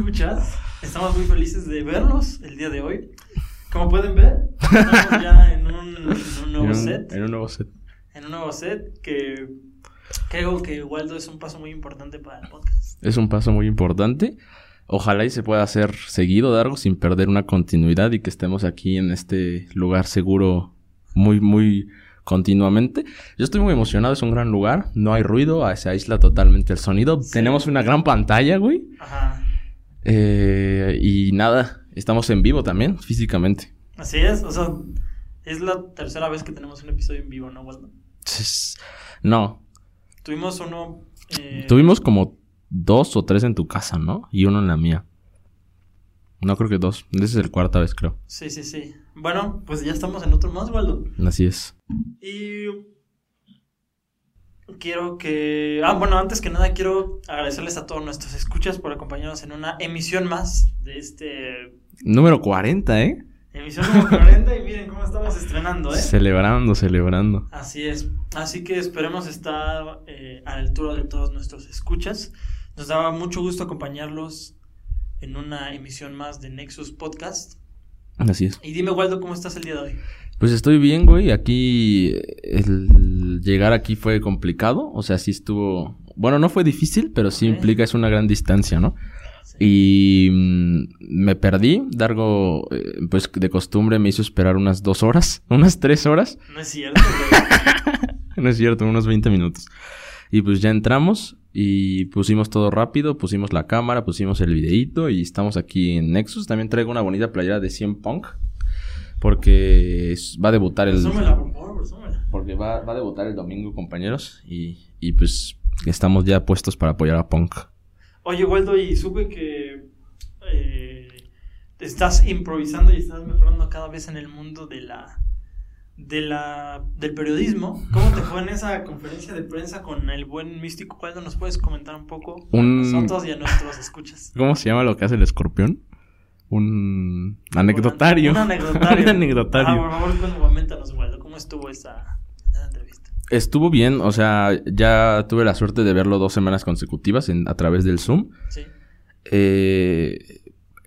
escuchas. Estamos muy felices de verlos el día de hoy. Como pueden ver, estamos ya en un, en un nuevo en un, set. En un nuevo set. En un nuevo set que creo que Waldo es un paso muy importante para el podcast. Es un paso muy importante. Ojalá y se pueda hacer seguido, Dargo, sin perder una continuidad y que estemos aquí en este lugar seguro muy, muy continuamente. Yo estoy muy emocionado, es un gran lugar, no hay ruido, se aísla totalmente el sonido. Sí. Tenemos una gran pantalla, güey. Ajá. Eh, y nada, estamos en vivo también, físicamente. Así es, o sea, es la tercera vez que tenemos un episodio en vivo, ¿no, Waldo? No, Tuvimos uno. eh, tuvimos como dos o tres en tu casa, ¿no? Y uno en la mía. No creo que dos. Esa es el cuarta vez, creo. Sí, sí, sí. Bueno, pues ya estamos en otro más, Waldo. Así es. Y quiero que... Ah, bueno, antes que nada quiero agradecerles a todos nuestros escuchas por acompañarnos en una emisión más de este... Número 40, ¿eh? Emisión número 40 y miren cómo estamos estrenando, ¿eh? Celebrando, celebrando. Así es. Así que esperemos estar eh, a la altura de todos nuestros escuchas. Nos daba mucho gusto acompañarlos en una emisión más de Nexus Podcast. Así es. Y dime, Waldo, ¿cómo estás el día de hoy? Pues estoy bien, güey. Aquí el llegar aquí fue complicado. O sea, sí estuvo... Bueno, no fue difícil, pero sí Ok. implica, es una gran distancia, ¿no? Sí. Y mm, me perdí. Dargo, eh, pues de costumbre me hizo esperar unas dos horas, unas tres horas. No es cierto. No es cierto, unos 20 minutos. Y pues ya entramos y pusimos todo rápido, pusimos la cámara, pusimos el videíto y estamos aquí en Nexus. También traigo una bonita playera de 100 Punk porque va a debutar el... Resúmela, por favor. Porque va, va a debutar el domingo, compañeros. Y, y pues estamos ya puestos para apoyar a Punk. Oye, Waldo, y supe que eh, estás improvisando y estás mejorando cada vez en el mundo de la, de la del periodismo. ¿Cómo te fue en esa conferencia de prensa con el buen místico Waldo? ¿Nos puedes comentar un poco a Un- nosotros y a nuestros escuchas? ¿Cómo se llama lo que hace el escorpión? Un anecdotario. Un anecdotario. Un anecdotario. Ah, por favor, coméntanos, Waldo, ¿cómo estuvo esa, esa entrevista? Estuvo bien, o sea, ya tuve la suerte de verlo dos semanas consecutivas en, a través del Zoom. Sí. Eh,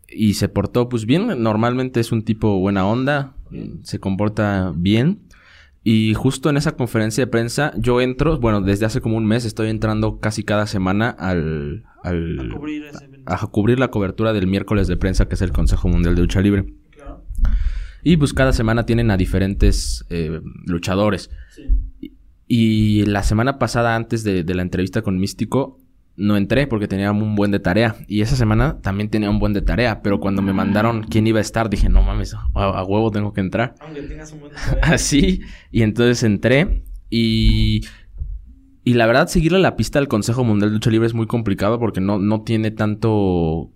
y se portó pues bien. Normalmente es un tipo buena onda. Se comporta bien. Y justo en esa conferencia de prensa yo entro, bueno, desde hace como un mes estoy entrando casi cada semana al... al A cubrir ese a cubrir la cobertura del miércoles de prensa que es el Consejo Mundial de Lucha Libre. Claro. Y pues cada semana tienen a diferentes eh, luchadores. Sí. Y la semana pasada, antes de, de la entrevista con Místico, no entré porque tenía un buen de tarea. Y esa semana también tenía un buen de tarea. Pero cuando me mandaron quién iba a estar, dije, no mames, a, a huevo tengo que entrar. Aunque tengas un buen Así. Y entonces entré y... Y la verdad, seguirle la pista al Consejo Mundial de Lucha Libre es muy complicado porque no, no tiene tanto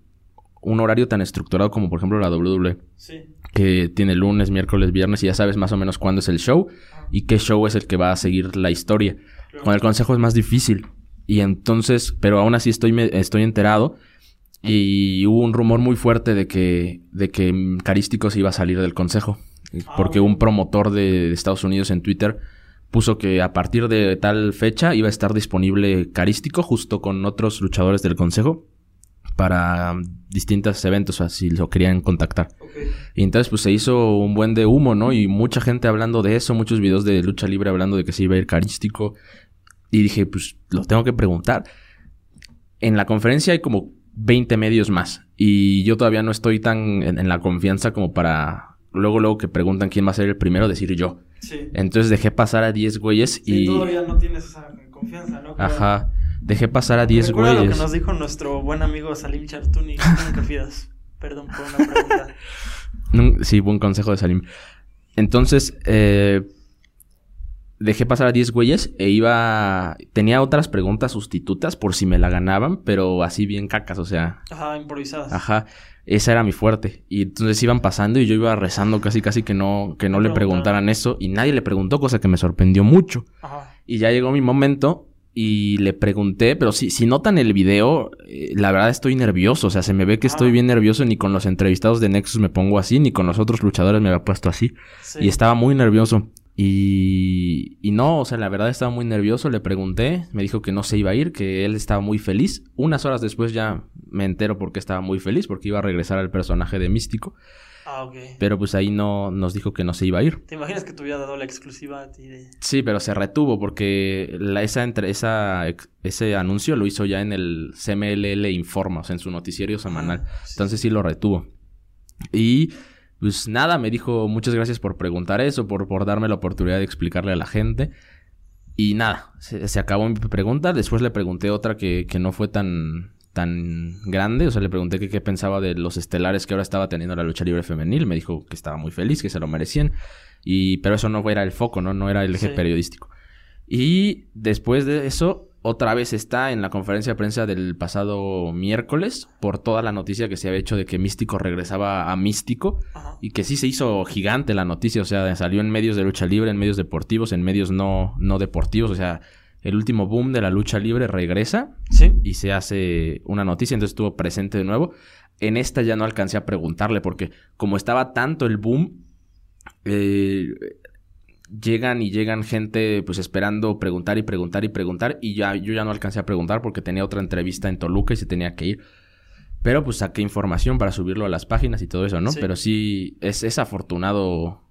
un horario tan estructurado como por ejemplo la WWE Sí. que tiene lunes, miércoles, viernes y ya sabes más o menos cuándo es el show y qué show es el que va a seguir la historia. Claro. Con el consejo es más difícil. Y entonces, pero aún así estoy, me- estoy enterado. Y hubo un rumor muy fuerte de que, de que Carístico se iba a salir del consejo. Ah, Porque un promotor de Estados Unidos en Twitter puso que a partir de tal fecha iba a estar disponible Carístico justo con otros luchadores del consejo para distintos eventos, así lo querían contactar. Y entonces pues se hizo un buen de humo, ¿no? Y mucha gente hablando de eso, muchos videos de lucha libre hablando de que se iba a ir carístico. Y dije, pues lo tengo que preguntar. En la conferencia hay como 20 medios más. Y yo todavía no estoy tan en, en la confianza como para... Luego, luego que preguntan quién va a ser el primero, decir yo. Sí. Entonces dejé pasar a 10 güeyes Sí, y... todavía no tienes esa confianza, ¿no? Pero- Ajá. Dejé pasar a 10 Recuerda lo que güeyes. nos dijo nuestro buen amigo Salim Chartuni. Nunca pidas perdón por una pregunta. Sí, buen consejo de Salim. Entonces, eh, dejé pasar a 10 güeyes e iba... Tenía otras preguntas sustitutas por si me la ganaban, pero así bien cacas, o sea... Ajá, improvisadas. Ajá, esa era mi fuerte. Y entonces iban pasando y yo iba rezando casi casi que no, que no le preguntaran eso. Y nadie le preguntó, cosa que me sorprendió mucho. Ajá. Y ya llegó mi momento y le pregunté, pero si, si notan el video, eh, la verdad estoy nervioso. O sea, se me ve que estoy Ah. bien nervioso. Ni con los entrevistados de Nexus me pongo así, ni con los otros luchadores me había puesto así. Sí. Y estaba muy nervioso. Y, y no, o sea, la verdad estaba muy nervioso, le pregunté, me dijo que no se iba a ir, que él estaba muy feliz. Unas horas después ya me entero porque estaba muy feliz, porque iba a regresar al personaje de Místico. Ah, ok. Pero pues ahí no nos dijo que no se iba a ir. ¿Te imaginas que te hubiera dado la exclusiva a ti de... Sí, pero se retuvo porque la, esa, entre, esa, ese anuncio lo hizo ya en el CMLL Informa, o sea, en su noticiero semanal. Ah, sí. Entonces sí lo retuvo. Y pues nada, me dijo muchas gracias por preguntar eso, por, por darme la oportunidad de explicarle a la gente. Y nada, se, se acabó mi pregunta. Después le pregunté otra que, que no fue tan, tan grande. O sea, le pregunté qué pensaba de los estelares que ahora estaba teniendo la lucha libre femenil. Me dijo que estaba muy feliz, que se lo merecían. Y, pero eso no era el foco, ¿no? No era el eje Sí. periodístico. Y después de eso, otra vez está en la conferencia de prensa del pasado miércoles por toda la noticia que se había hecho de que Místico regresaba a Místico Ajá. y que sí se hizo gigante la noticia, o sea, salió en medios de lucha libre, en medios deportivos, en medios no, no deportivos, o sea, el último boom de la lucha libre regresa Sí. y se hace una noticia, entonces estuvo presente de nuevo. En esta ya no alcancé a preguntarle porque como estaba tanto el boom, eh, llegan y llegan gente pues esperando preguntar y preguntar y preguntar y ya yo ya no alcancé a preguntar porque tenía otra entrevista en Toluca y se tenía que ir. Pero pues saqué información para subirlo a las páginas y todo eso, ¿no? Sí. Pero sí es, es afortunado.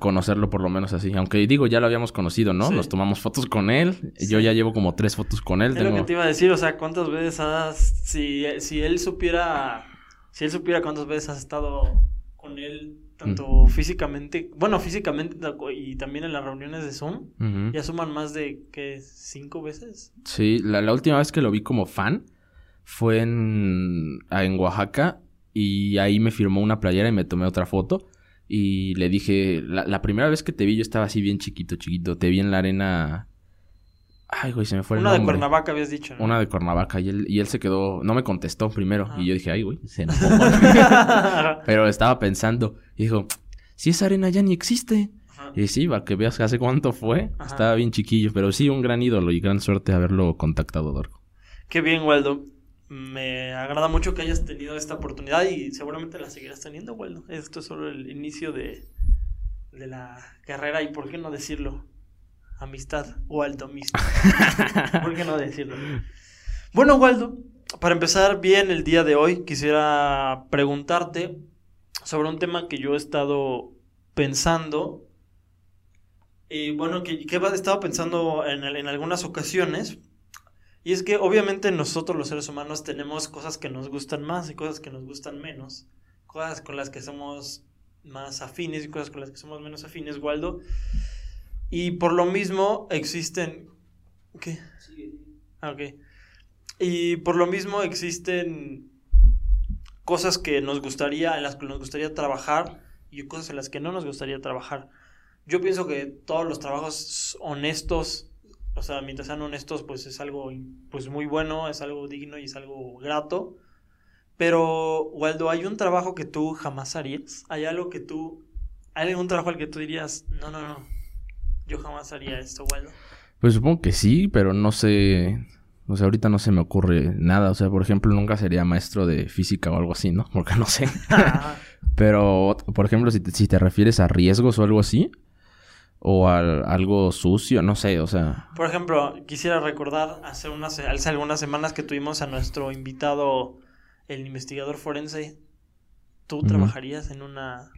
Conocerlo por lo menos así. Aunque digo, ya lo habíamos conocido, ¿no? Sí. Nos tomamos fotos con él. Sí. Yo ya llevo como tres fotos con él. Es lo que te iba a decir, o sea, ¿cuántas veces has... Si, si él supiera... Si él supiera cuántas veces has estado con él, tanto físicamente... Bueno, físicamente y también en las reuniones de Zoom, ya suman más de, ¿qué? ¿Cinco veces? Sí, la, la última vez que lo vi como fan fue en, en Oaxaca y ahí me firmó una playera y me tomé otra foto y le dije, la, la primera vez que te vi yo estaba así bien chiquito, chiquito, te vi en la arena... Ay, güey, se me fue el Una de. Cuernavaca habías dicho, ¿no? Una de Cuernavaca y él, y él se quedó, no me contestó primero y yo dije, ay, güey, se enojó. Pero estaba pensando y dijo, si esa arena ya ni existe. Ajá. Y sí, para que veas hace cuánto fue. Ajá. Estaba bien chiquillo, pero sí, un gran ídolo y gran suerte haberlo contactado, Dorco. Qué bien, Waldo. Me agrada mucho que hayas tenido esta oportunidad y seguramente la seguirás teniendo, Waldo. Esto es solo el inicio de, de la carrera y, ¿por qué no decirlo? Amistad, Waldo mismo. ¿Por qué no decirlo? Bueno, Waldo, para empezar bien el día de hoy, quisiera preguntarte sobre un tema que yo he estado pensando. Y bueno, que, que he estado pensando en, en algunas ocasiones. Y es que obviamente nosotros los seres humanos tenemos cosas que nos gustan más y cosas que nos gustan menos. Cosas con las que somos más afines y cosas con las que somos menos afines, Waldo. Y por lo mismo existen... ¿Qué? Ah, ok. Y por lo mismo existen cosas que nos gustaría, en las que nos gustaría trabajar y cosas en las que no nos gustaría trabajar. Yo pienso que todos los trabajos honestos, o sea, mientras sean honestos, pues es algo pues muy bueno, es algo digno y es algo grato. Pero, Waldo, ¿hay un trabajo que tú jamás harías? ¿Hay algo que tú... ¿Hay algún trabajo al que tú dirías, no, no, no, yo jamás haría esto, Waldo? Pues supongo que sí, pero no sé. O sea, ahorita no se me ocurre nada. O sea, por ejemplo, nunca sería maestro de física o algo así, ¿no? Porque no sé. Pero, por ejemplo, si te, si te refieres a riesgos o algo así, o a algo sucio, no sé, o sea. Por ejemplo, quisiera recordar hace, unas, hace algunas semanas que tuvimos a nuestro invitado, el investigador forense. ¿Tú trabajarías en una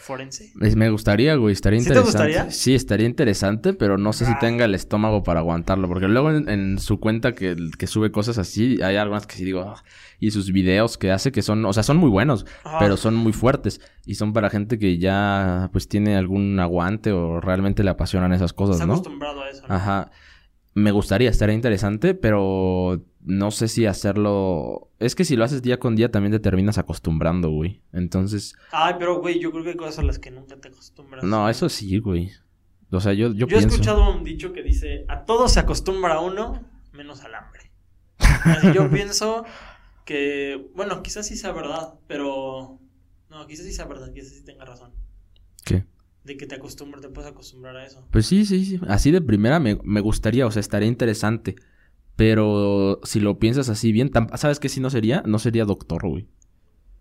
forense? me gustaría, güey, estaría ¿Sí te interesante. gustaría? Sí, estaría interesante, pero no sé si Ah. tenga el estómago para aguantarlo. Porque luego en, en su cuenta que, que sube cosas así, hay algunas que sí digo, "Ah", y sus videos que hace que son, o sea, son muy buenos. Pero son muy fuertes y son para gente que ya pues tiene algún aguante o realmente le apasionan esas cosas, Está ¿no? acostumbrado a eso. ¿no? Ajá. Me gustaría, estaría interesante, pero no sé si hacerlo. Es que si lo haces día con día también te terminas acostumbrando, güey. Entonces, Ay, pero güey, yo creo que hay cosas a las que nunca te acostumbras. no, eso sí, güey. O sea, yo, yo, Yo, he escuchado un dicho que dice, a todo se acostumbra uno, menos al hambre. Así yo pienso que, bueno, quizás sí sea verdad, pero... No, quizás sí sea verdad, quizás sí tenga razón. ¿Qué? De que te acostumbras, te puedes acostumbrar a eso. Pues sí, sí, sí. Así de primera me, me gustaría, o sea, estaría interesante. Pero si lo piensas así bien, ¿sabes qué si no sería? No sería doctor, güey.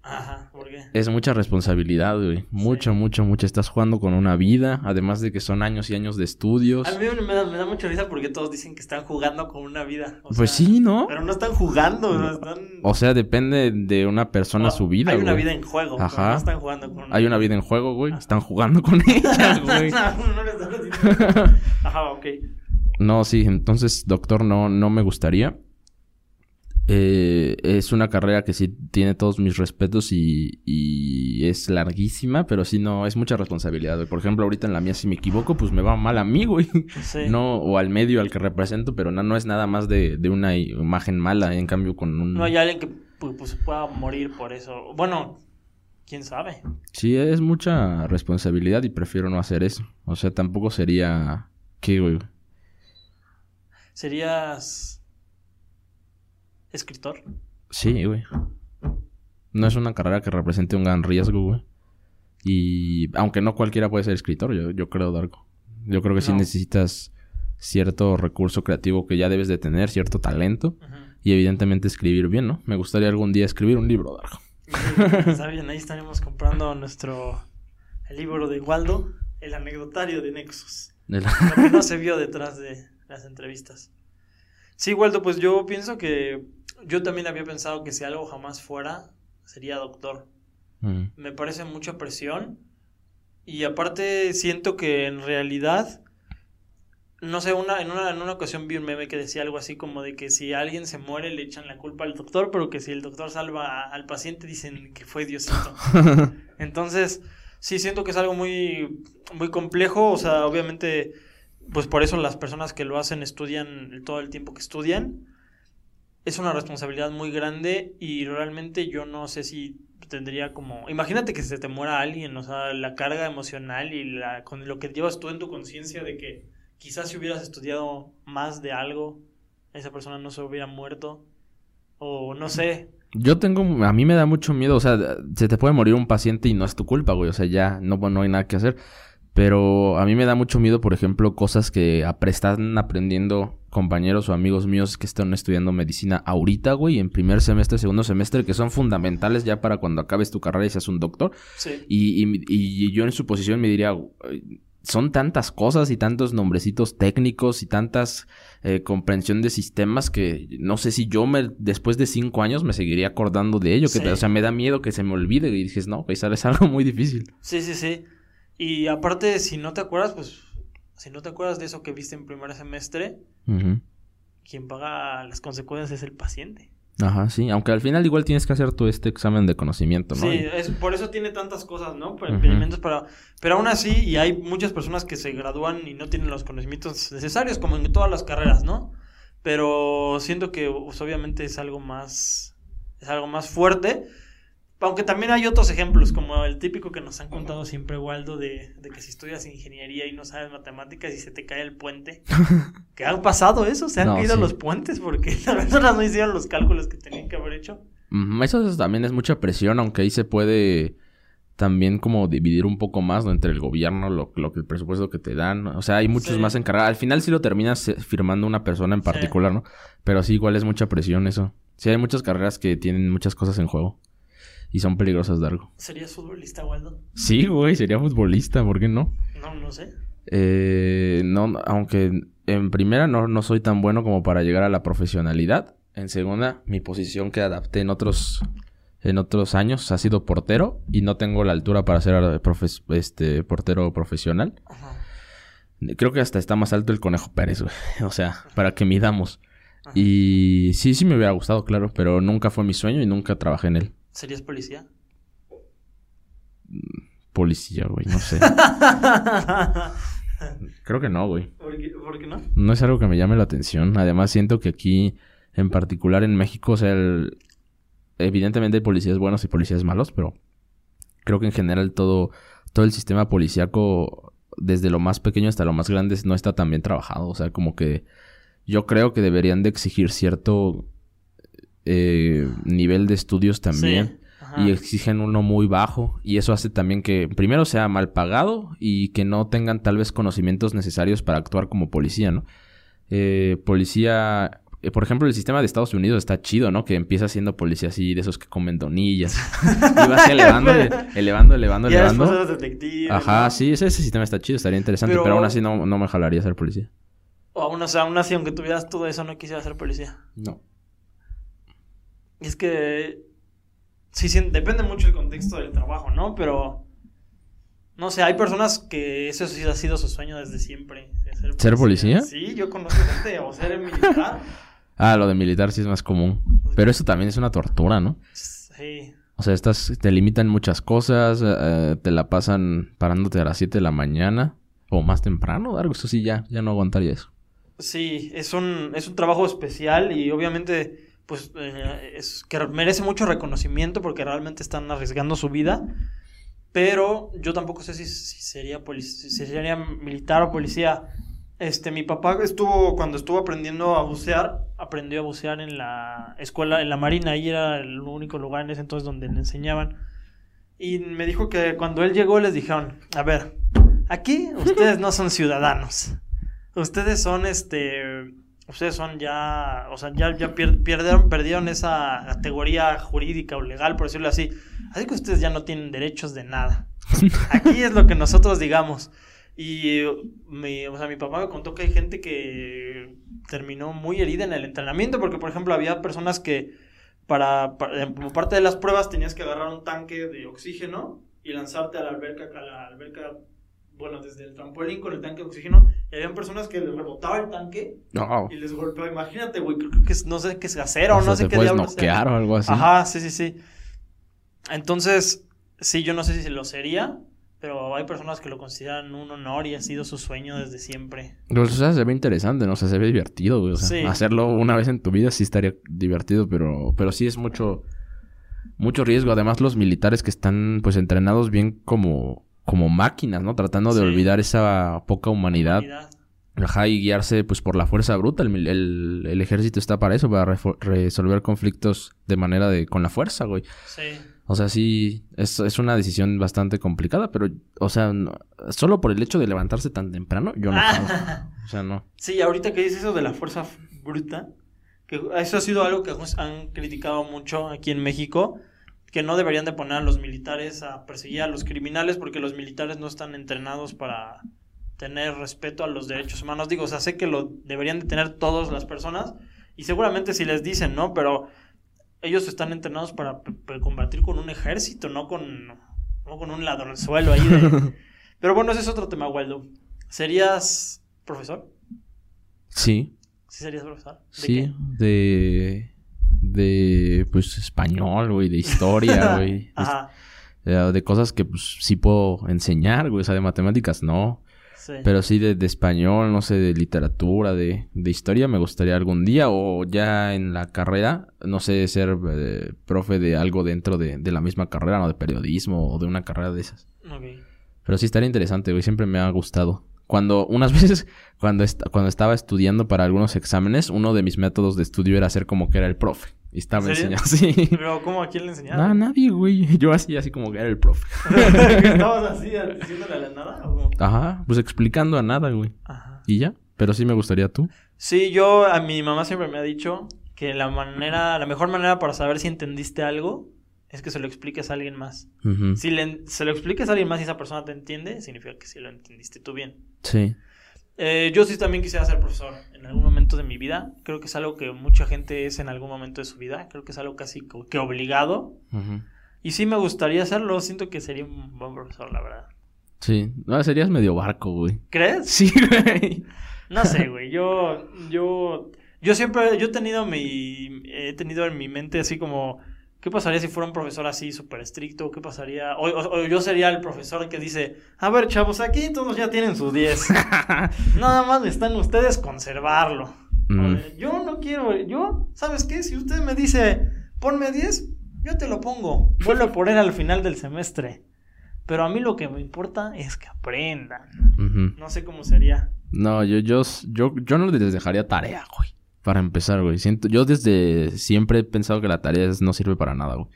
Ajá. Es mucha responsabilidad, güey. Mucho, mucho, mucho. Estás jugando con una vida, además de que son años y años de estudios. A mí me da, me da mucha risa porque todos dicen que están jugando con una vida. O pues sea, sí, ¿no? Pero no están jugando, no están... O sea, depende de una persona No, su vida, Hay una vida en juego, pero Ajá. no están jugando con Hay una vida en juego, güey. Están jugando con ella, güey. no, Ajá, ok. No, sí, entonces, doctor, no, no me gustaría. Eh, es una carrera que sí tiene todos mis respetos y, y es larguísima, pero sí no, es mucha responsabilidad. Por ejemplo, ahorita en la mía, si me equivoco, pues me va mal a mí, güey. Sí. No, o al medio al que represento, pero no, no es nada más de, de una imagen mala, en cambio con un... No hay alguien que pu- pues, pueda morir por eso. Bueno, quién sabe. Sí, es mucha responsabilidad y prefiero no hacer eso. O sea, tampoco sería... ¿Qué, güey? ¿Serías escritor? Sí, güey. No es una carrera que represente un gran riesgo, güey. Y aunque no cualquiera puede ser escritor, yo, yo creo, Darko. Yo creo que sí necesitas cierto recurso creativo que ya debes de tener, cierto talento. Y evidentemente escribir bien, ¿no? Me gustaría algún día escribir un libro, Darko. Está bien, ahí estaremos comprando nuestro el libro de Waldo, el anecdotario de Nexus. De Lo la- que no se vio detrás de las entrevistas. Sí, Waldo, pues yo pienso que yo también había pensado que si algo jamás fuera, sería doctor. Mm. Me parece mucha presión y aparte siento que en realidad, no sé, una, en, una, en una ocasión vi un meme que decía algo así como de que si alguien se muere le echan la culpa al doctor, pero que si el doctor salva a- al paciente dicen que fue Diosito. Entonces, sí siento que es algo muy, muy complejo. O sea, obviamente, pues por eso las personas que lo hacen estudian todo el tiempo que estudian. Es una responsabilidad muy grande y realmente yo no sé si tendría como... Imagínate que se te muera alguien, o sea, la carga emocional y la, con lo que llevas tú en tu conciencia de que quizás si hubieras estudiado más de algo, esa persona no se hubiera muerto. O no sé, Yo tengo, a mí me da mucho miedo, o sea, se te puede morir un paciente y no es tu culpa, güey, o sea, ya no, no hay nada que hacer. Pero a mí me da mucho miedo, por ejemplo, cosas que están aprendiendo compañeros o amigos míos que están estudiando medicina ahorita, güey, en primer semestre, segundo semestre, que son fundamentales ya para cuando acabes tu carrera y seas un doctor. sí. Y, y- y yo en su posición me diría, "Güey, son tantas cosas y tantos nombrecitos técnicos y tantas eh, comprensión de sistemas que no sé si yo me, después de cinco años me seguiría acordando de ello. Que, Sí. o sea, me da miedo que se me olvide y dices, no, pues es algo muy difícil. Sí, sí, sí. Y aparte, si no te acuerdas, pues, si no te acuerdas de eso que viste en primer semestre, Ujú. quien paga las consecuencias es el paciente. Ajá, sí. Aunque al final igual tienes que hacer tu este examen de conocimiento, ¿no? Sí, es, por eso tiene tantas cosas, ¿no? Por impedimentos para... Pero aún así, y hay muchas personas que se gradúan y no tienen los conocimientos necesarios, como en todas las carreras, ¿no? Pero siento que pues, obviamente es algo más... Es algo más fuerte. Aunque también hay otros ejemplos, como el típico que nos han contado siempre, Waldo, de, de que si estudias ingeniería y no sabes matemáticas y se te cae el puente. ¿Qué han pasado eso? Se han No, caído sí. los puentes porque las personas no hicieron los cálculos que tenían que haber hecho. Eso es- también es mucha presión, aunque ahí se puede también como dividir un poco más ¿no? entre el gobierno, lo, lo que el presupuesto que te dan. O sea, hay muchos Sí. más encargados. Al final sí lo terminas eh, firmando una persona en Sí. particular, ¿no? Pero sí, igual es mucha presión eso. Sí, hay muchas carreras que tienen muchas cosas en juego. Y son peligrosas de algo. ¿Serías futbolista, Waldo? Sí, güey, sería futbolista, ¿por qué no? No, no sé. Eh, no, aunque en primera no, no soy tan bueno como para llegar a la profesionalidad. En segunda, mi posición que adapté en otros, en otros años ha sido portero y no tengo la altura para ser profes- este, portero profesional. Ajá. Creo que hasta está más alto el Conejo Pérez, güey. O sea, para que midamos. Ajá. Y sí, sí me hubiera gustado, claro, pero nunca fue mi sueño y nunca trabajé en él. ¿Serías policía? Policía, güey, no sé. Creo que no, güey. ¿Por qué, por qué no? No es algo que me llame la atención. Además, siento que aquí, en particular en México, o sea, el- evidentemente hay policías buenos y policías malos, pero creo que en general todo, todo el sistema policíaco, desde lo más pequeño hasta lo más grande, no está tan bien trabajado. O sea, como que yo creo que deberían de exigir cierto eh, nivel de estudios también Sí. Y exigen uno muy bajo y eso hace también que primero sea mal pagado y que no tengan tal vez conocimientos necesarios para actuar como policía, ¿no? Eh, policía eh, por ejemplo, el sistema de Estados Unidos está chido, ¿no? Que empieza siendo policía así, de esos que comen donillas. y va así elevando, elevando, elevando, Ya elevando. después eres detective. Ajá, ¿no? sí, ese, ese sistema está chido, estaría interesante, pero, Pero- aún así no, no me jalaría ser policía. O aún, o sea, aún así, aunque tuvieras todo eso, no quisiera ser policía. No. Es que. Sí, sí, depende mucho el contexto del trabajo, ¿no? Pero. No sé, hay personas que eso sí ha sido su sueño desde siempre. de ¿Ser policía? Sí, yo conozco gente, o ser militar. Ah, lo de militar sí es más común. Pero eso también es una tortura, ¿no? Sí. O sea, estás, te limitan muchas cosas, eh, te la pasan parándote a las 7 de la mañana o más temprano, algo eso sí ya, ya no aguantaría eso. Sí, es un, es un trabajo especial y obviamente pues eh, es que merece mucho reconocimiento porque realmente están arriesgando su vida. Pero yo tampoco sé si, sería si militar o policía. Este, mi papá estuvo, cuando estuvo aprendiendo a bucear, aprendió a bucear en la escuela, en la marina, ahí era el único lugar en ese entonces donde le enseñaban. Y me dijo que cuando él llegó les dijeron, a ver, aquí ustedes no son ciudadanos. Ustedes son este. Ustedes son ya. O sea, ya, ya perdieron, perdieron esa categoría jurídica o legal, por decirlo así. Así que ustedes ya no tienen derechos de nada. Aquí es lo que nosotros digamos. Y mi, o sea, mi papá me contó que hay gente que terminó muy herida en el entrenamiento, porque por ejemplo había personas que para, para- como parte de las pruebas tenías que agarrar un tanque de oxígeno y lanzarte a la alberca, a la alberca, bueno, desde el trampolín con el tanque de oxígeno. Y habían personas que les rebotaba el tanque No. y les golpeaba. Imagínate, güey, creo que es, no sé qué es acero, O no sé te qué puedes diablos sea. noquear o algo así. Ajá, sí, sí, sí. Entonces, sí, yo no sé si lo sería, pero hay personas que lo consideran un honor y ha sido su sueño desde siempre. Pues, o sea, se ve interesante, ¿no? O sea, se ve divertido, güey. O sea, Sí. hacerlo una vez en tu vida sí estaría divertido, pero, pero sí es mucho, mucho riesgo. Además, los militares que están, pues, entrenados bien como, como máquinas, ¿no? Tratando de Sí. olvidar esa poca humanidad. Humanidad. Ajá, y guiarse, pues, por la fuerza bruta. El, el, el ejército está para eso, para resolver conflictos de manera de, con la fuerza, güey. Sí. O sea, sí, es, es una decisión bastante complicada, pero, o sea, no- solo por el hecho de levantarse tan temprano, yo no. jalo. O sea, no. Sí, ahorita que dices eso de la fuerza bruta, que eso ha sido algo que han criticado mucho aquí en México, que no deberían de poner a los militares a perseguir a los criminales porque los militares no están entrenados para tener respeto a los derechos humanos. Digo, o sea, sé que lo deberían de tener todas las personas y seguramente si les dicen, ¿no? Pero ellos están entrenados para combatir con un ejército, no con, no con un ladronzuelo ahí de... Pero bueno, ese es otro tema, Waldo. ¿Serías profesor? Sí, ¿Sí serías profesor? ¿De sí, qué? de, de, pues, español, güey, de historia, güey. Ajá, de, de cosas que, pues, sí puedo enseñar, güey, o sea, de matemáticas no. sí. Pero sí de, de español, no sé, de literatura, de, de historia, me gustaría algún día. O ya en la carrera, no sé, ser eh, profe de algo dentro de, de la misma carrera, ¿no? De periodismo o de una carrera de esas. Pero sí estaría interesante, güey. Siempre me ha gustado. Cuando, unas veces, cuando, est- cuando estaba estudiando para algunos exámenes, uno de mis métodos de estudio era hacer como que era el profe. Y estaba enseñando, sí. Pero, ¿cómo? ¿A quién le enseñaron? nadie, güey. Yo así, así como que era el profe. ¿Estabas así, diciéndole a la nada? o cómo? Ajá, pues explicando a nada, güey. Ajá. Y ya. Pero sí me gustaría tú. Sí, yo, a mi mamá siempre me ha dicho que la manera, la mejor manera para saber si entendiste algo es que se lo expliques a alguien más. Ujú. Si le, se lo expliques a alguien más y esa persona te entiende, significa que sí lo entendiste tú bien. Sí. Eh, yo sí también quisiera ser profesor en algún momento de mi vida. Creo que es algo que mucha gente es en algún momento de su vida. Creo que es algo casi que obligado. Y sí me gustaría hacerlo. Siento que sería un buen profesor, la verdad. Sí. No, serías medio barco, güey. ¿Crees? Sí, güey. No sé, güey. Yo, yo, yo siempre, yo he tenido mi, he tenido en mi mente así como, ¿qué pasaría si fuera un profesor así súper estricto? ¿Qué pasaría? O, o- o yo sería el profesor que dice, a ver, chavos, aquí todos ya tienen sus 10. Nada más están ustedes conservarlo. Mm. Yo no quiero, yo, ¿sabes qué? Si usted me dice, ponme 10, yo te lo pongo. Vuelvo a poner al final del semestre. Pero a mí lo que me importa es que aprendan. No sé cómo sería. No, yo, yo, yo, yo no les dejaría tarea, güey. Para empezar, güey. Siento, yo desde siempre he pensado que la tarea no sirve para nada, güey.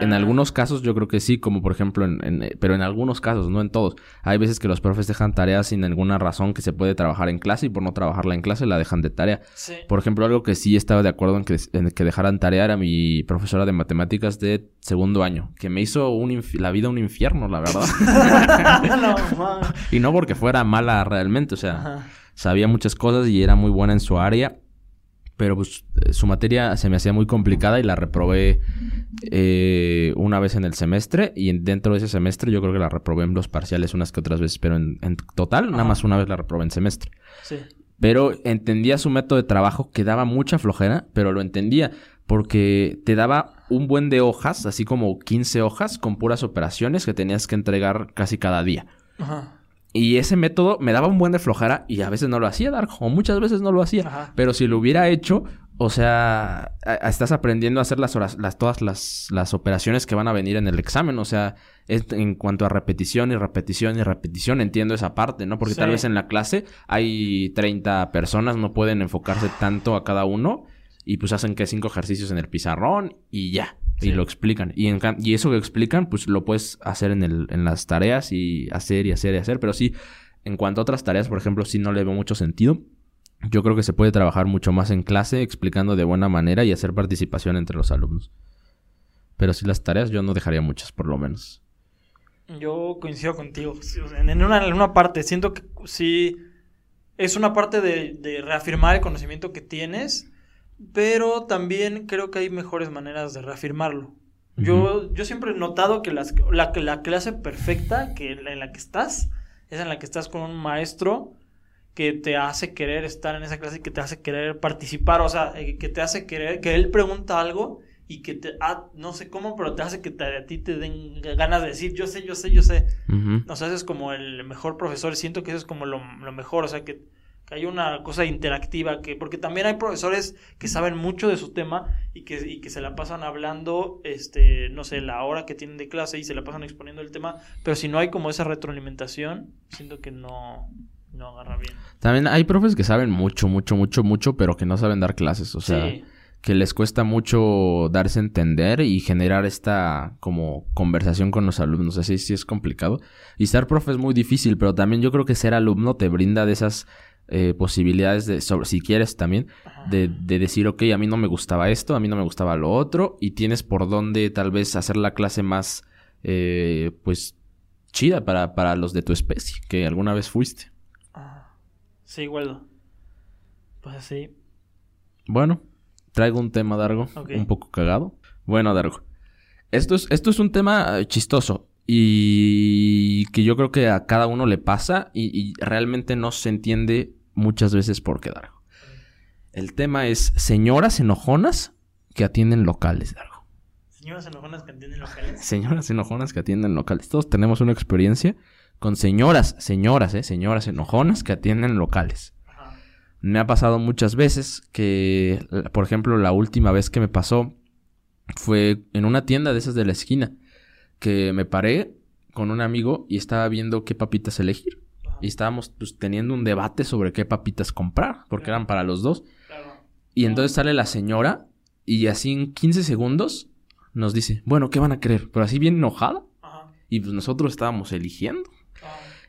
En Ah. algunos casos yo creo que sí, como por ejemplo, en, en- pero en algunos casos, no en todos. Hay veces que los profes dejan tareas sin ninguna razón que se puede trabajar en clase y por no trabajarla en clase la dejan de tarea. Sí. Por ejemplo, algo que sí estaba de acuerdo en que, en que dejaran tarea era mi profesora de matemáticas de segundo año, que me hizo un la vida un infierno, la verdad. no, y no porque fuera mala realmente, o sea, Ajá. Sabía muchas cosas y era muy buena en su área. Pero pues eh, su materia se me hacía muy complicada y la reprobé eh, una vez en el semestre. Y en- dentro de ese semestre yo creo que la reprobé en los parciales unas que otras veces. Pero en, en total, nada más una vez la reprobé en semestre. Sí. Pero entendía su método de trabajo que daba mucha flojera, pero lo entendía porque te daba un buen de hojas, así como 15 hojas con puras operaciones que tenías que entregar casi cada día. Ajá. Y ese método me daba un buen de flojera y a veces no lo hacía, Dark, o muchas veces no lo hacía. Ajá. Pero si lo hubiera hecho, o sea, a- a- estás aprendiendo a hacer las horas, las, todas las, las operaciones que van a venir en el examen. O sea, es en cuanto a repetición y repetición y repetición, entiendo esa parte, ¿no? Porque tal vez en la clase hay 30 personas, no pueden enfocarse tanto a cada uno. Y pues hacen que cinco ejercicios en el pizarrón y ya. Sí. Y lo explican. Y, en y eso que explican, pues lo puedes hacer en, el, en las tareas y hacer y hacer y hacer. Pero sí, en cuanto a otras tareas, por ejemplo, sí no le veo mucho sentido. Yo creo que se puede trabajar mucho más en clase, explicando de buena manera y hacer participación entre los alumnos. Pero sí las tareas yo no dejaría muchas, por lo menos. Yo coincido contigo. En una, en una parte, siento que sí es una parte de, de reafirmar el conocimiento que tienes, pero también creo que hay mejores maneras de reafirmarlo. Yo, yo siempre he notado que las, la, la clase perfecta que en la, que estás es en la que estás con un maestro que te hace querer estar en esa clase y que te hace querer participar, o sea, eh, que te hace querer, que él pregunta algo y que te, ah, no sé cómo, pero te hace que te- a ti te den ganas de decir, yo sé, yo sé, yo sé. O sea, ese es como el mejor profesor. Siento que eso es como lo, lo mejor. O sea, que, que hay una cosa interactiva. que Porque también hay profesores que saben mucho de su tema y que, y que se la pasan hablando, este, no sé, la hora que tienen de clase y se la pasan exponiendo el tema. Pero si no hay como esa retroalimentación, siento que no, no agarra bien. También hay profes que saben mucho, mucho, mucho, mucho, pero que no saben dar clases. O sea, sí, que les cuesta mucho darse a entender y generar esta como conversación con los alumnos. Así sí es complicado. Y ser profe es muy difícil, pero también yo creo que ser alumno te brinda de esas eh, posibilidades de, sobre, si quieres también, de, de decir, ok, a mí no me gustaba esto, a mí no me gustaba lo otro, y tienes por dónde tal vez hacer la clase más, eh, pues, chida para, para los de tu especie, que alguna vez fuiste. Sí, igual. Pues así. Bueno, traigo un tema, Dargo, un poco cagado. Bueno, Dargo, esto es, esto es un tema eh, chistoso y que yo creo que a cada uno le pasa y, y realmente no se entiende muchas veces por qué, Dargo. El tema es señoras enojonas que atienden locales, Dargo. Señoras enojonas que entienden locales. Señoras enojonas que atienden locales. Todos tenemos una experiencia con señoras, señoras, eh, señoras enojonas que atienden locales. Ajá. Me ha pasado muchas veces que, por ejemplo, la última vez que me pasó fue en una tienda de esas de la esquina, que me paré con un amigo y estaba viendo qué papitas elegir. Y estábamos pues, teniendo un debate sobre qué papitas comprar, porque eran para los dos. Y entonces sale la señora y así en 15 segundos nos dice, bueno, ¿qué van a querer? Pero así bien enojada. Y pues nosotros estábamos eligiendo.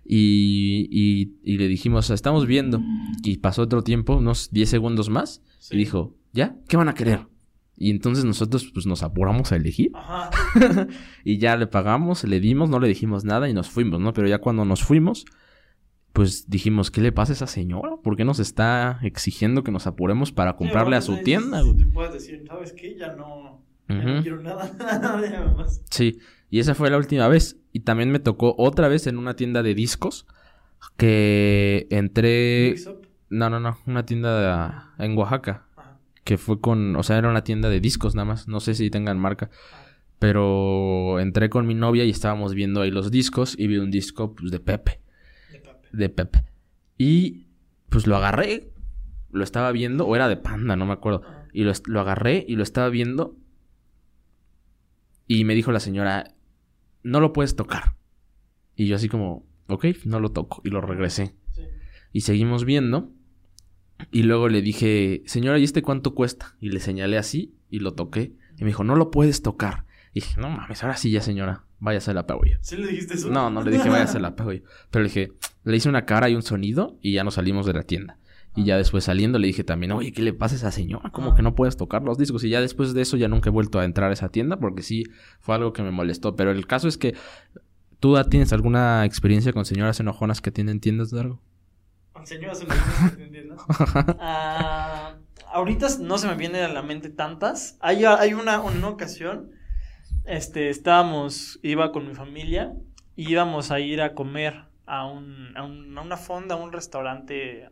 Y, y, y le dijimos, estamos viendo. Y pasó otro tiempo, unos 10 segundos más. Sí. Y dijo, ¿ya? ¿Qué van a querer? Y entonces nosotros pues nos apuramos a elegir. Ajá. Y ya le pagamos, le dimos, no le dijimos nada y nos fuimos, ¿no? Pero ya cuando nos fuimos, pues dijimos, ¿qué le pasa a esa señora? ¿Por qué nos está exigiendo que nos apuremos para comprarle a su tienda? Te puedes decir, ¿sabes qué? Ya no, ya no Ujú. quiero nada, nada más. Sí, y esa fue la última vez. Y también me tocó otra vez en una tienda de discos que entré... No, no, no, una tienda de- en Oaxaca. Ajá. Que fue con, o sea, era una tienda de discos nada más. No sé si tengan marca. Pero entré con mi novia y estábamos viendo ahí los discos y vi un disco pues, de Pepe. De Pepe. Y pues lo agarré. Lo estaba viendo. O era de Panda, no me acuerdo. Y lo, lo agarré y lo estaba viendo. Y me dijo la señora, no lo puedes tocar. Y yo así como, ok, no lo toco. Y lo regresé. Sí. Y seguimos viendo. Y luego le dije, señora, ¿y este cuánto cuesta? Y le señalé así y lo toqué. Y me dijo, no lo puedes tocar. Y dije, no mames, ahora sí ya, señora, váyase la pago yo. ¿Sí le dijiste eso? No, no le dije, váyase la pago yo. Pero le dije, le hice una cara y un sonido y ya nos salimos de la tienda. Y ya después saliendo le dije también, oye, ¿qué le pasa a esa señora? ¿Cómo Ah. que no puedes tocar los discos? Y ya después de eso ya nunca he vuelto a entrar a esa tienda porque sí fue algo que me molestó. Pero el caso es que tú tienes alguna experiencia con señoras enojonas que tienen tiendas de algo. Señoras ¿entiendes? Ah, ahorita no se me vienen a la mente tantas. Hay, hay una, una ocasión, este, estábamos, iba con mi familia, y íbamos a ir a comer a, un, a, un- a una fonda, a un restaurante,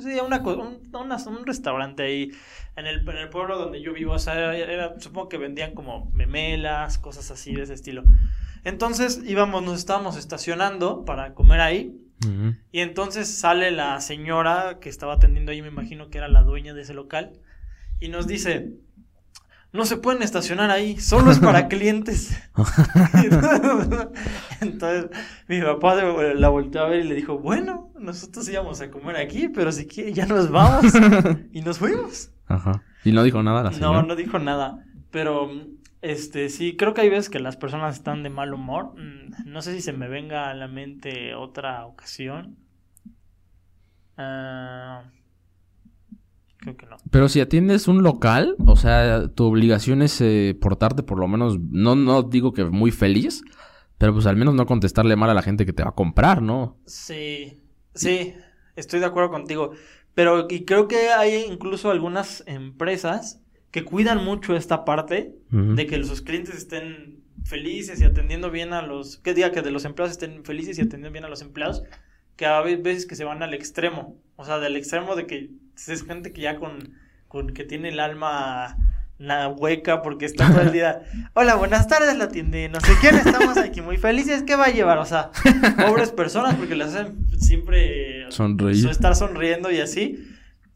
sí, a una, co- un, una- un restaurante ahí en el, en el pueblo donde yo vivo. O sea, era- era- supongo que vendían como memelas, cosas así de ese estilo. Entonces íbamos, nos estábamos estacionando para comer ahí. Y entonces sale la señora que estaba atendiendo ahí, me imagino que era la dueña de ese local, y nos dice, no se pueden estacionar ahí, solo es para clientes. entonces mi papá la volteó a ver y le dijo, bueno, nosotros íbamos a comer aquí, pero si quiere ya nos vamos. y nos fuimos. Ajá. Y no dijo nada la señora. No, no dijo nada. Pero, este, sí, creo que hay veces que las personas están de mal humor. Mm, No sé si se me venga a la mente otra ocasión. Ah, creo que no. Pero si atiendes un local, o sea, tu obligación es eh, portarte por lo menos, no, no digo que muy feliz, pero pues al menos no contestarle mal a la gente que te va a comprar, ¿no? Sí, sí, estoy de acuerdo contigo. Pero y creo que hay incluso algunas empresas que cuidan mucho esta parte de que sus clientes estén felices y atendiendo bien a los, que diga que de los empleados estén felices y atendiendo bien a los empleados, que a ve- veces que se van al extremo, o sea, del extremo de que es gente que ya con, con que tiene el alma la hueca porque está todo el día, hola, buenas tardes, la tienda, no sé quién, estamos aquí muy felices, ¿qué va a llevar? O sea, pobres personas porque les hacen siempre Sonreír. so- estar sonriendo y así.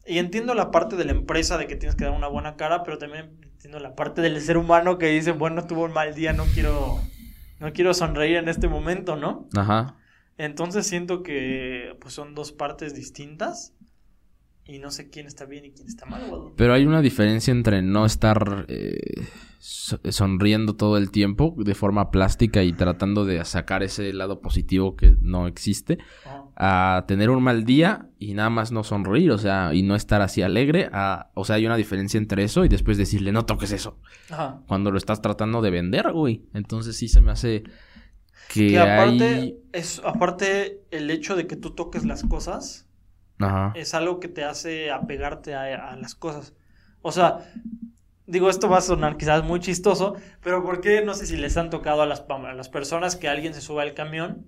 Y entiendo la parte de la empresa de que tienes que dar una buena cara, pero también entiendo la parte del ser humano que dice, bueno, tuvo un mal día, no quiero, no quiero sonreír en este momento, ¿no? Ajá. Entonces siento que pues son dos partes distintas y no sé quién está bien y quién está mal. Pero hay una diferencia entre no estar eh, so- sonriendo todo el tiempo de forma plástica y tratando de sacar ese lado positivo que no existe, Ajá. a tener un mal día y nada más no sonreír, o sea, y no estar así alegre, a- o sea, hay una diferencia entre eso y después decirle, no toques eso, Ajá. cuando lo estás tratando de vender, güey. Entonces sí se me hace que, Que aparte, hay... es, aparte el hecho de que tú toques las cosas Ajá. es algo que te hace apegarte a, a las cosas. O sea, digo, esto va a sonar quizás muy chistoso, pero ¿por qué no sé si les han tocado a las, a las personas que alguien se sube al camión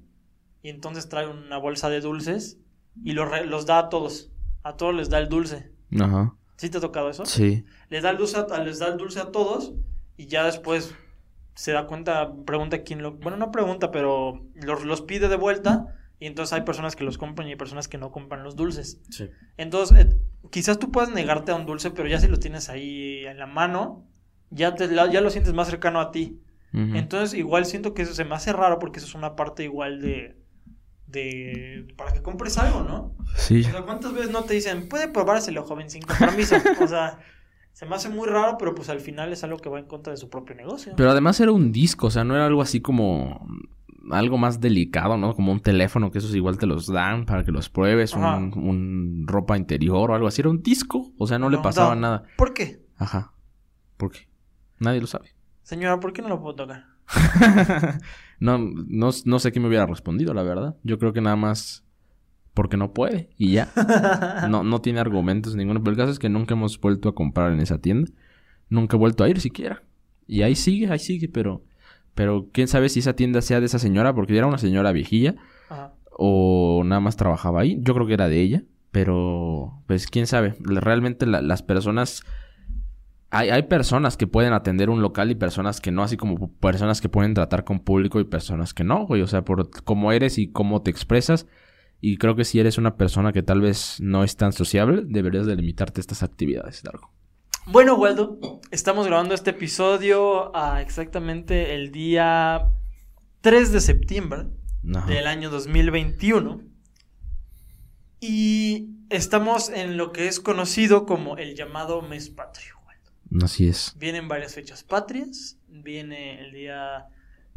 y entonces trae una bolsa de dulces y los, re- los da a todos? A todos les da el dulce. Ajá. ¿Sí te ha tocado eso? Sí. Les da el dulce a, les da el dulce a todos y ya después se da cuenta, pregunta quién lo... Bueno, no pregunta, pero los, los pide de vuelta y entonces hay personas que los compran y hay personas que no compran los dulces. Sí. Entonces, eh, quizás tú puedas negarte a un dulce, pero ya si lo tienes ahí en la mano, ya, te, ya lo sientes más cercano a ti. Entonces, igual siento que eso se me hace raro porque eso es una parte igual de... de para que compres algo, ¿no? Sí. O sea, ¿cuántas veces no te dicen, puede probárselo, joven, sin compromiso? O sea, se me hace muy raro, pero pues al final es algo que va en contra de su propio negocio. Pero además era un disco, o sea, no era algo así como algo más delicado, ¿no? Como un teléfono, que esos igual te los dan para que los pruebes, un, un ropa interior o algo así. Era un disco, o sea, no, le pasaba no. nada. ¿Por qué? Ajá. ¿Por qué? Nadie lo sabe. Señora, ¿por qué no lo puedo tocar? no, no, no sé qué me hubiera respondido, la verdad. Yo creo que nada más porque no puede y ya. No, no tiene argumentos ninguno. Pero el caso es que nunca hemos vuelto a comprar en esa tienda. Nunca he vuelto a ir siquiera. Y ahí sigue, ahí sigue, pero... Pero quién sabe si esa tienda sea de esa señora, porque era una señora viejilla, Ajá. o nada más trabajaba ahí. Yo creo que era de ella, pero pues quién sabe. Realmente la- las personas... Hay, hay personas que pueden atender un local y personas que no, así como personas que pueden tratar con público y personas que no, güey. O sea, por cómo eres y cómo te expresas. Y creo que si eres una persona que tal vez no es tan sociable, deberías de limitarte a estas actividades, Largo. Bueno, Waldo, estamos grabando este episodio a exactamente el día 3 de septiembre Ajá. del año 2021. Y estamos en lo que es conocido como el llamado mes patrio, Waldo. Así es. Vienen varias fechas patrias, viene el día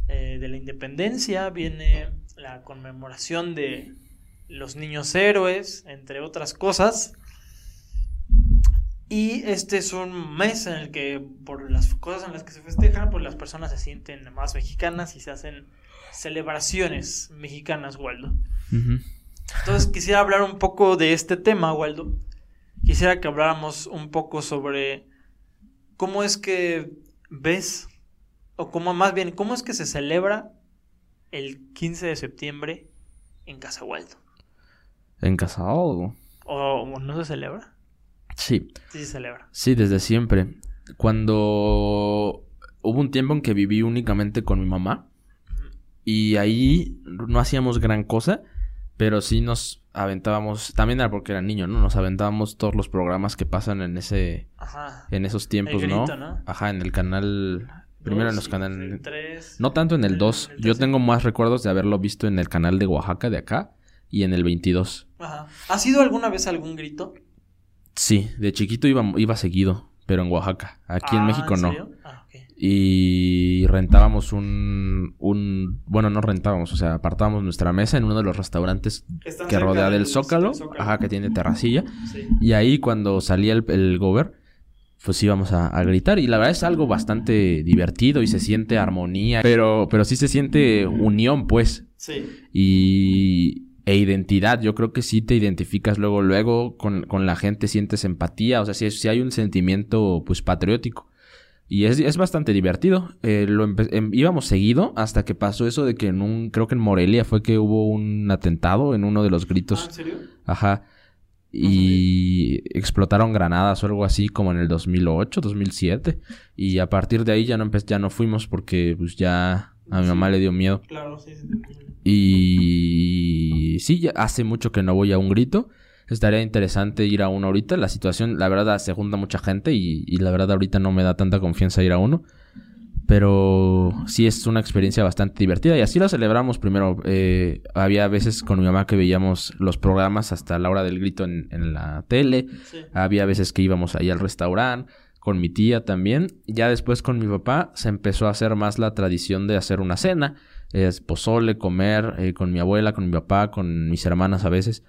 eh, de la independencia, viene la conmemoración de los niños héroes, entre otras cosas. Y este es un mes en el que, por las cosas en las que se festejan, pues las personas se sienten más mexicanas y se hacen celebraciones mexicanas, Waldo. Entonces quisiera hablar un poco de este tema, Waldo. Quisiera que habláramos un poco sobre cómo es que ves, o cómo más bien, cómo es que se celebra el 15 de septiembre en Casa Waldo. ¿En Casa Waldo? ¿O no se celebra? Sí. Sí se celebra. Sí, desde siempre. Cuando hubo un tiempo en que viví únicamente con mi mamá y ahí no hacíamos gran cosa, pero sí nos aventábamos, también era porque era niño, ¿no? Nos aventábamos todos los programas que pasan en ese Ajá. en esos tiempos, ¿no? ¿no? Ajá, en el canal primero en los canales no tanto en el el- 2. el Yo tengo más recuerdos de haberlo visto en el canal de Oaxaca de acá y en el 22. Ajá. ¿Has ido alguna vez a algún grito? Sí, de chiquito iba, iba seguido, pero en Oaxaca. Aquí en Ah, México no. serio? Ah, ok. Y rentábamos un, un... Bueno, no rentábamos, o sea, apartábamos nuestra mesa en uno de los restaurantes Están que rodea del del- Zócalo. Ajá, que tiene terracilla. Sí. Y ahí cuando salía el, el gober, pues íbamos a, a gritar. Y la verdad es algo bastante divertido y se siente armonía. Pero, pero sí se siente unión, pues. Sí. Y... E identidad. Yo creo que sí te identificas luego, luego con, con la gente, sientes empatía. O sea, sí, sí hay un sentimiento, pues, patriótico. Y es, es bastante divertido. Eh, lo em- íbamos seguido hasta que pasó eso de que en un... Creo que en Morelia fue que hubo un atentado en uno de los gritos. Ah, ¿En serio? Ajá. Y explotaron granadas o algo así como en el 2008, 2007. Y a partir de ahí ya no, ya no fuimos porque pues ya a mi Sí. mamá le dio miedo. Claro, sí. sí. Y sí, ya hace mucho que no voy a un grito. Estaría interesante ir a uno ahorita. La situación, la verdad, se junta mucha gente y, y la verdad ahorita no me da tanta confianza ir a uno. Pero sí es una experiencia bastante divertida y así la celebramos primero. eh, había veces con mi mamá que veíamos los programas hasta la hora del grito en, en la tele. Sí. Había veces que íbamos ahí al restaurante, con mi tía también. Ya después con mi papá se empezó a hacer más la tradición de hacer una cena. Es pozole, comer eh, con mi abuela, con mi papá, con mis hermanas a veces.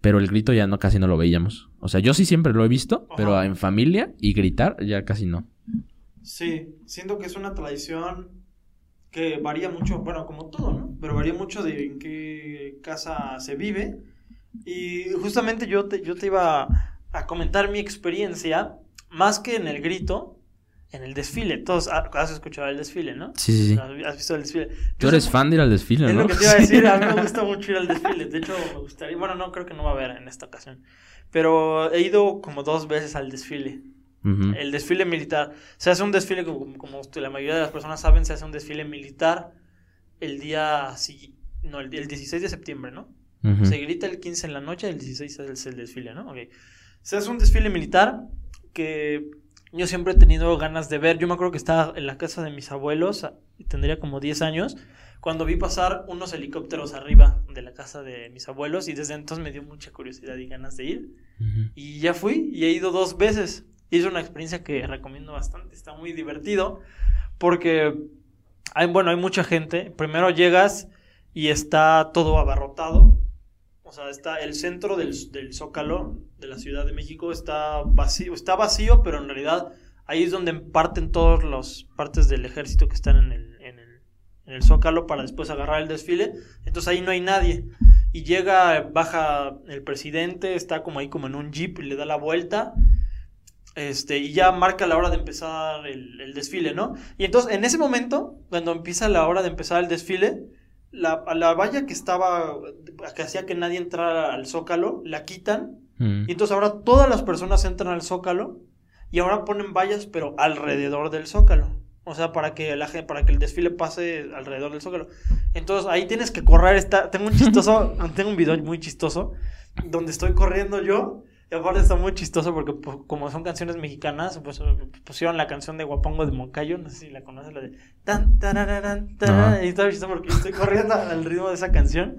Pero el grito ya no casi no lo veíamos. O sea, yo sí siempre lo he visto, pero en familia y gritar ya casi no. Sí, siento que es una tradición que varía mucho, bueno, como todo, ¿no? Pero varía mucho de en qué casa se vive. Y justamente yo te, yo te iba a comentar mi experiencia, más que en el grito, en el desfile. Todos has escuchado el desfile, ¿no? Sí, sí, sí. ¿Has visto el desfile? Tú Yo eres siempre- fan de ir al desfile, Es ¿no? lo que te iba a decir, a mí me gusta mucho ir al desfile. De hecho, me gustaría, bueno, no creo que no va a haber en esta ocasión. Pero he ido como dos veces al desfile. El desfile militar. Se hace un desfile, como, la mayoría de las personas saben, se hace un desfile militar el día, no, el, el 16 de septiembre, ¿no? Se grita el 15 en la noche, el 16 es el desfile, ¿no? Ok. Se hace un desfile militar que yo siempre he tenido ganas de ver. Yo me acuerdo que estaba en la casa de mis abuelos, a- y tendría como 10 años, cuando vi pasar unos helicópteros arriba de la casa de mis abuelos y desde entonces me dio mucha curiosidad y ganas de ir. Y ya fui y he ido dos veces. Y es una experiencia que recomiendo bastante. Está muy divertido porque hay, bueno, hay mucha gente. Primero llegas y está todo abarrotado. O sea, está el centro del, del Zócalo de la Ciudad de México está vacío, está vacío, pero en realidad ahí es donde parten todas las partes del ejército que están en el, en el, Zócalo para después agarrar el desfile. Entonces ahí no hay nadie. Y llega, baja el presidente, está como ahí como en un jeep y le da la vuelta. Este, y ya marca la hora de empezar el, el desfile, ¿no? Y entonces, en ese momento, cuando empieza la hora de empezar el desfile, la, la valla que estaba, que hacía que nadie entrara al zócalo, la quitan. Ujú. Y entonces ahora todas las personas entran al zócalo y ahora ponen vallas, pero alrededor del zócalo. O sea, para que, la, para que el desfile pase alrededor del zócalo. Entonces ahí tienes que correr. Está, tengo un chistoso, tengo un video muy chistoso donde estoy corriendo yo. Y aparte está muy chistoso porque pues, como son canciones mexicanas, pues pusieron la canción de Guapango de Moncayo, no sé si la conoces, la de tan, tararán, Ajá. y está chistoso porque estoy corriendo al ritmo de esa canción.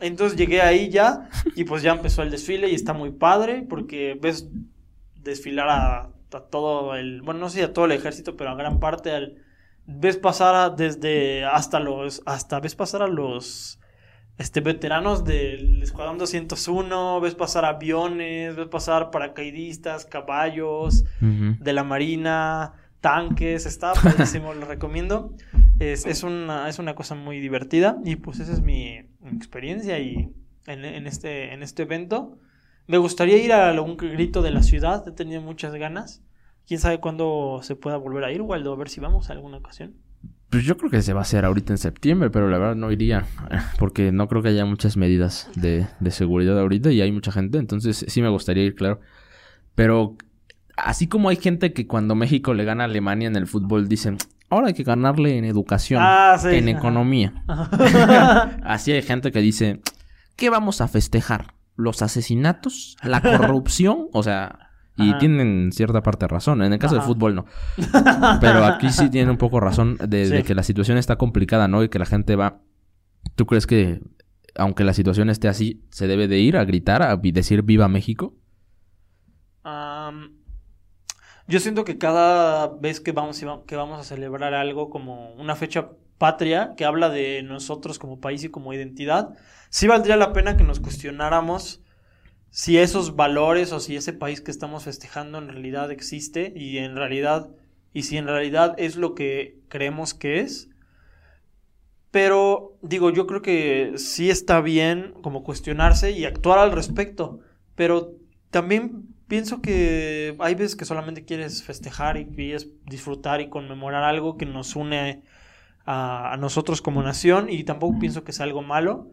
Entonces llegué ahí ya y pues ya empezó el desfile y está muy padre porque ves desfilar a a todo el, bueno, no sé a todo el ejército, pero a gran parte al, ves pasar a- desde hasta los, hasta ves pasar a los, este, veteranos del Escuadrón 201, ves pasar aviones, ves pasar paracaidistas, caballos, de la marina, tanques, está padrísimo, lo recomiendo. Es, es, una, es una cosa muy divertida y pues esa es mi, mi experiencia y en, en este, en este evento. Me gustaría ir a algún grito de la ciudad, he tenido muchas ganas. Quién sabe cuándo se pueda volver a ir, Waldo, a ver si vamos a alguna ocasión. Pues yo creo que se va a hacer ahorita en septiembre, pero la verdad no iría. Porque no creo que haya muchas medidas de, de seguridad ahorita y hay mucha gente. Entonces sí me gustaría ir, claro. Pero así como hay gente que cuando México le gana a Alemania en el fútbol dicen, ahora hay que ganarle en educación, Ah, sí, en economía. Así hay gente que dice, ¿qué vamos a festejar? ¿Los asesinatos? ¿La corrupción? O sea, y Ajá. tienen cierta parte de razón. En el caso del Ajá. fútbol no. Pero aquí sí tienen un poco razón de, de que la situación está complicada, ¿no? Y que la gente va... ¿Tú crees que, aunque la situación esté así, se debe de ir a gritar, a decir viva México? Yo siento que cada vez que vamos, que vamos a celebrar algo como una fecha patria que habla de nosotros como país y como identidad, sí valdría la pena que nos cuestionáramos si esos valores o si ese país que estamos festejando en realidad existe y en realidad y si en realidad es lo que creemos que es. Pero digo, yo creo que sí está bien como cuestionarse y actuar al respecto, pero también pienso que hay veces que solamente quieres festejar y quieres disfrutar y conmemorar algo que nos une a, a nosotros como nación y tampoco pienso que sea algo malo.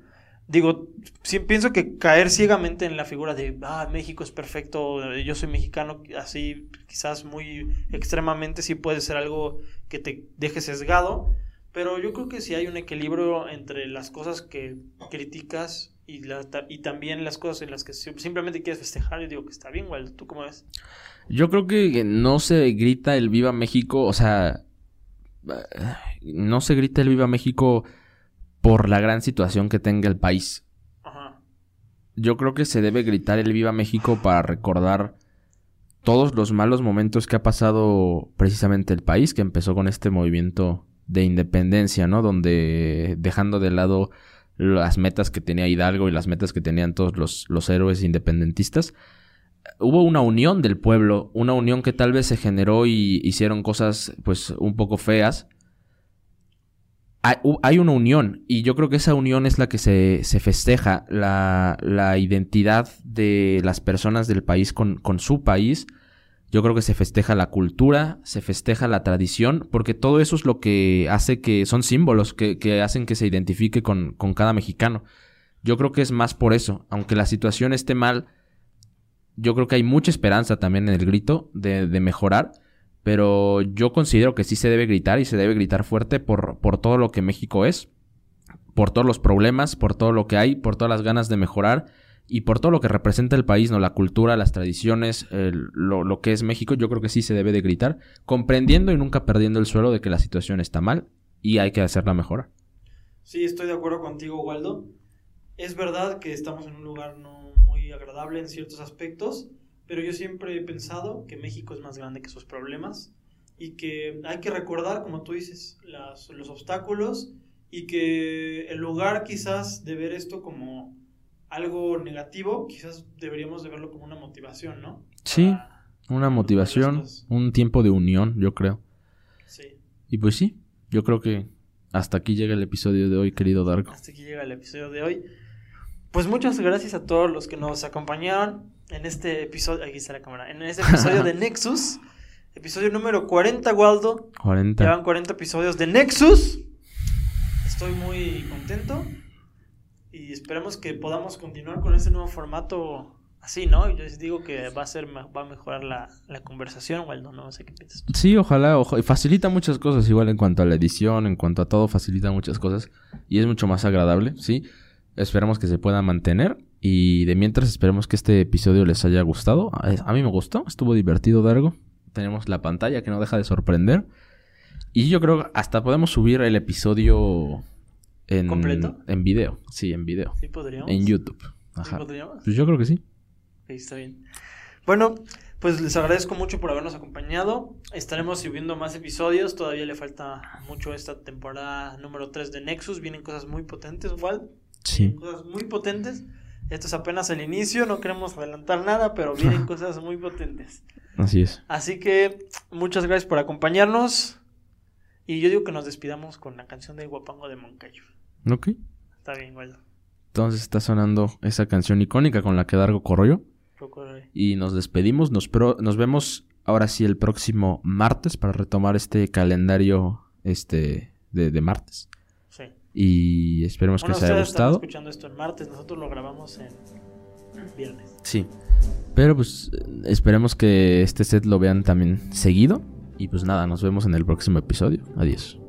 Digo, sí pienso que caer ciegamente en la figura de, ah, México es perfecto, yo soy mexicano, así quizás muy extremadamente sí puede ser algo que te deje sesgado, pero yo creo que sí hay un equilibrio entre las cosas que criticas y, la, y también las cosas en las que sim- simplemente quieres festejar y digo que está bien, güey, ¿tú cómo ves? Yo creo que no se grita el viva México, o sea, no se grita el viva México por la gran situación que tenga el país. Ajá. Yo creo que se debe gritar el Viva México para recordar todos los malos momentos que ha pasado precisamente el país, que empezó con este movimiento de independencia, ¿no? Donde dejando de lado las metas que tenía Hidalgo y las metas que tenían todos los, los héroes independentistas, hubo una unión del pueblo, una unión que tal vez se generó y hicieron cosas pues un poco feas, hay, una unión y yo creo que esa unión es la que se, se festeja, la, la identidad de las personas del país con, con su país. Yo creo que se festeja la cultura, se festeja la tradición, porque todo eso es lo que hace que son símbolos que, que hacen que se identifique con, con cada mexicano. Yo creo que es más por eso, aunque la situación esté mal, yo creo que hay mucha esperanza también en el grito de, de mejorar. Pero yo considero que sí se debe gritar y se debe gritar fuerte por, por todo lo que México es, por todos los problemas, por todo lo que hay, por todas las ganas de mejorar y por todo lo que representa el país, ¿no? La cultura, las tradiciones, lo, lo que es México, yo creo que sí se debe de gritar, comprendiendo y nunca perdiendo el suelo de que la situación está mal y hay que hacerla mejor. Sí, estoy de acuerdo contigo, Waldo. Es verdad que estamos en un lugar no muy agradable en ciertos aspectos, pero yo siempre he pensado que México es más grande que sus problemas y que hay que recordar, como tú dices, las- los obstáculos y que en lugar quizás de ver esto como algo negativo, quizás deberíamos de verlo como una motivación, ¿no? Sí. Para- Una motivación, un tiempo de unión, yo creo. sí. Y pues sí, yo creo que hasta aquí llega el episodio de hoy, querido Darko. Hasta aquí llega el episodio de hoy. Pues muchas gracias a todos los que nos acompañaron en este episodio. Aquí está la cámara. En este episodio de Nexus. Episodio número 40, Waldo. 40. Llevan 40 episodios de Nexus. Estoy muy contento. Y esperemos que podamos continuar con este nuevo formato así, ¿no? Yo les digo que va a ser va a mejorar la, la conversación, Waldo. No sé qué piensas. tú. Sí, ojalá, y facilita muchas cosas, igual en cuanto a la edición, en cuanto a todo, facilita muchas cosas y es mucho más agradable, ¿sí? Esperemos que se pueda mantener y de mientras esperemos que este episodio les haya gustado. A, mí me gustó, estuvo divertido, Dargo. Tenemos la pantalla que no deja de sorprender y yo creo que hasta podemos subir el episodio en, ¿Completo? en video, sí, en video, Sí, podríamos. en YouTube. Sí, Ajá. podríamos. Pues yo creo que sí. Ok, está bien. Bueno, pues les agradezco mucho por habernos acompañado. Estaremos subiendo más episodios. Todavía le falta mucho esta temporada número 3 de Nexus. Vienen cosas muy potentes, Walt. Sí. Cosas muy potentes. Esto es apenas el inicio, no queremos adelantar nada, pero vienen cosas muy potentes. Así es. Así que muchas gracias por acompañarnos. Y yo digo que nos despidamos con la canción de Guapango de Moncayo. Ok. Está bien, Waldo. Entonces está sonando esa canción icónica con la que Dargo corrió. Y nos despedimos. Nos, pro- nos vemos ahora sí el próximo martes para retomar este calendario este de, de martes. Y esperemos Bueno, que les haya gustado. escuchando esto en martes, nosotros lo grabamos en viernes. Sí. Pero pues esperemos que este set lo vean también seguido. Y pues nada, nos vemos en el próximo episodio. Adiós.